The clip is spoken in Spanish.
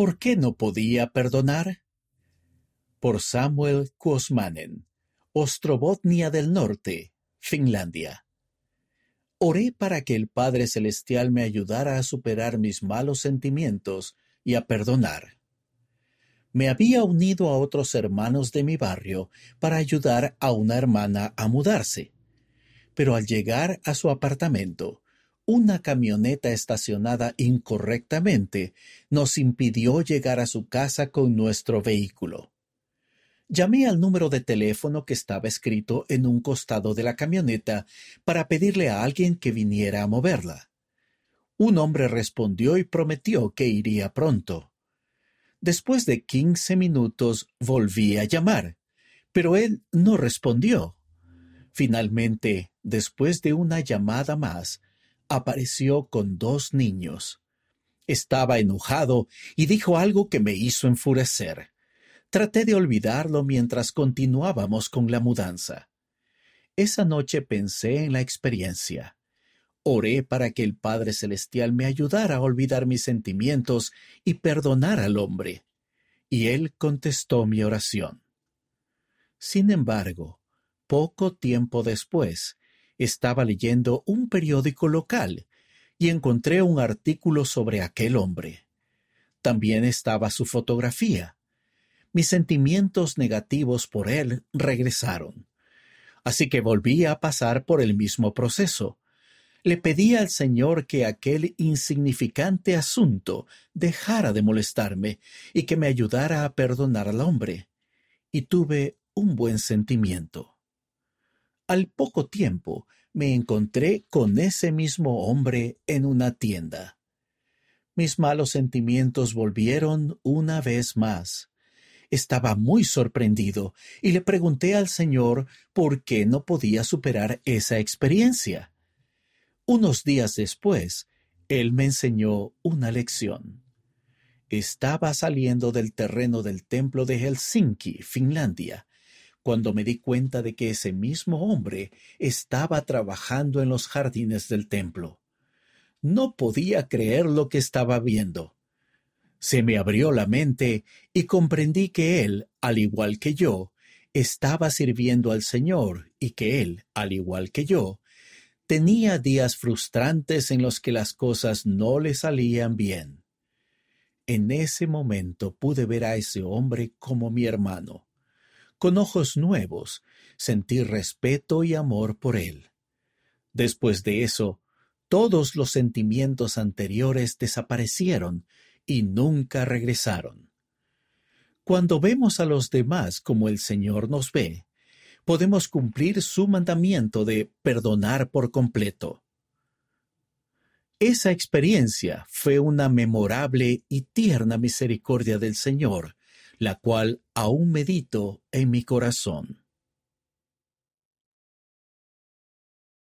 ¿Por qué no podía perdonar? Por Samuel Kuosmanen, Ostrobotnia del Norte, Finlandia. Oré para que el Padre Celestial me ayudara a superar mis malos sentimientos y a perdonar. Me había unido a otros hermanos de mi barrio para ayudar a una hermana a mudarse. Pero al llegar a su apartamento, una camioneta estacionada incorrectamente nos impidió llegar a su casa con nuestro vehículo. Llamé al número de teléfono que estaba escrito en un costado de la camioneta para pedirle a alguien que viniera a moverla. Un hombre respondió y prometió que iría pronto. Después de quince minutos volví a llamar, pero él no respondió. Finalmente, después de una llamada más, apareció con dos niños. Estaba enojado y dijo algo que me hizo enfurecer. Traté de olvidarlo mientras continuábamos con la mudanza. Esa noche pensé en la experiencia. Oré para que el Padre Celestial me ayudara a olvidar mis sentimientos y perdonar al hombre. Y Él contestó mi oración. Sin embargo, poco tiempo después, estaba leyendo un periódico local y encontré un artículo sobre aquel hombre. También estaba su fotografía mis sentimientos negativos por él regresaron. Así que volví a pasar por el mismo proceso. Le pedí al Señor que aquel insignificante asunto dejara de molestarme y que me ayudara a perdonar al hombre. Y tuve un buen sentimiento. Al poco tiempo me encontré con ese mismo hombre en una tienda. Mis malos sentimientos volvieron una vez más estaba muy sorprendido y le pregunté al Señor por qué no podía superar esa experiencia. Unos días después, Él me enseñó una lección. Estaba saliendo del terreno del templo de Helsinki, Finlandia, cuando me di cuenta de que ese mismo hombre estaba trabajando en los jardines del templo. No podía creer lo que estaba viendo. Se me abrió la mente y comprendí que él, al igual que yo, estaba sirviendo al Señor y que él, al igual que yo, tenía días frustrantes en los que las cosas no le salían bien. En ese momento pude ver a ese hombre como mi hermano. Con ojos nuevos, sentí respeto y amor por él. Después de eso, todos los sentimientos anteriores desaparecieron y nunca regresaron. Cuando vemos a los demás como el Señor nos ve, podemos cumplir su mandamiento de perdonar por completo. Esa experiencia fue una memorable y tierna misericordia del Señor, la cual aún medito en mi corazón.